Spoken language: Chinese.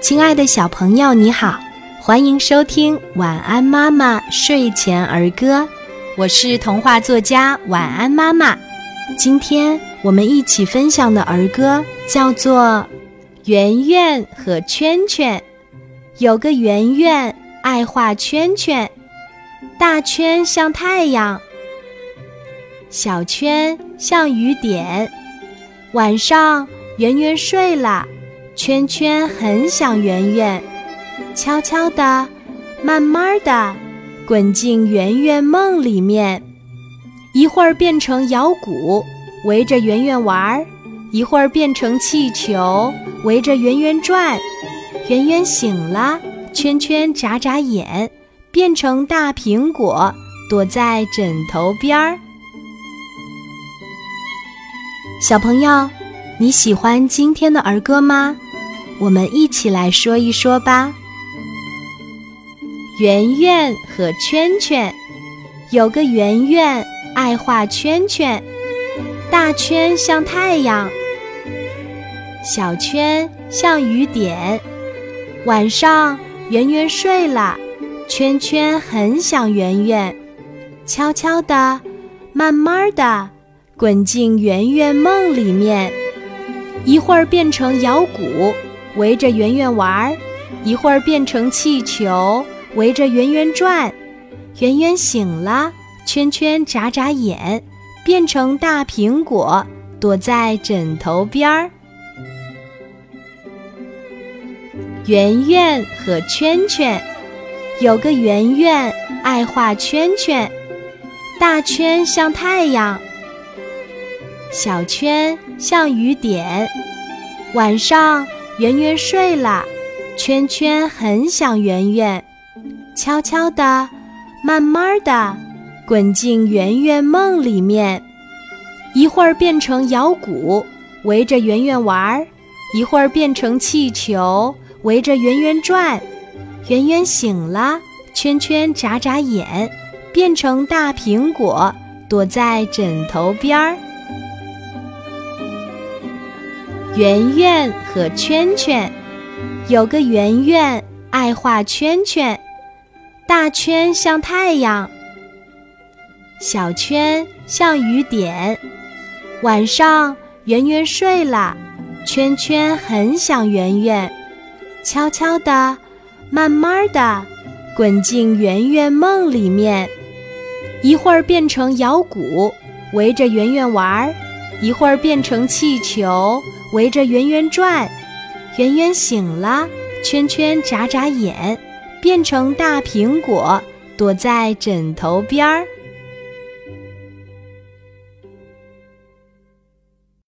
亲爱的小朋友，你好，欢迎收听《晚安妈妈睡前儿歌》，我是童话作家晚安妈妈。今天我们一起分享的儿歌叫做《圆圆和圈圈》。有个圆圆爱画圈圈，大圈像太阳，小圈像雨点。晚上，圆圆睡了。圈圈很想圆圆，悄悄地、慢慢地滚进圆圆梦里面。一会儿变成摇鼓，围着圆圆玩儿；一会儿变成气球，围着圆圆转。圆圆醒了，圈圈眨眨眼，变成大苹果，躲在枕头边儿。小朋友，你喜欢今天的儿歌吗？我们一起来说一说吧。圆圆和圈圈，有个圆圆爱画圈圈，大圈像太阳，小圈像雨点。晚上，圆圆睡了，圈圈很想圆圆，悄悄地、慢慢地滚进圆圆梦里面，一会儿变成摇鼓。围着圆圆玩儿，一会儿变成气球，围着圆圆转。圆圆醒了，圈圈眨眨眼，变成大苹果，躲在枕头边儿。圆圆和圈圈，有个圆圆爱画圈圈，大圈像太阳，小圈像雨点。晚上。圆圆睡了，圈圈很想圆圆，悄悄地、慢慢地滚进圆圆梦里面。一会儿变成摇鼓，围着圆圆玩儿；一会儿变成气球，围着圆圆转。圆圆醒了，圈圈眨眨眼，变成大苹果，躲在枕头边儿。圆圆和圈圈，有个圆圆爱画圈圈，大圈像太阳，小圈像雨点。晚上，圆圆睡了，圈圈很想圆圆，悄悄地、慢慢地滚进圆圆梦里面。一会儿变成摇鼓，围着圆圆玩；一会儿变成气球。围着圆圆转，圆圆醒了，圈圈眨眨眼，变成大苹果，躲在枕头边儿。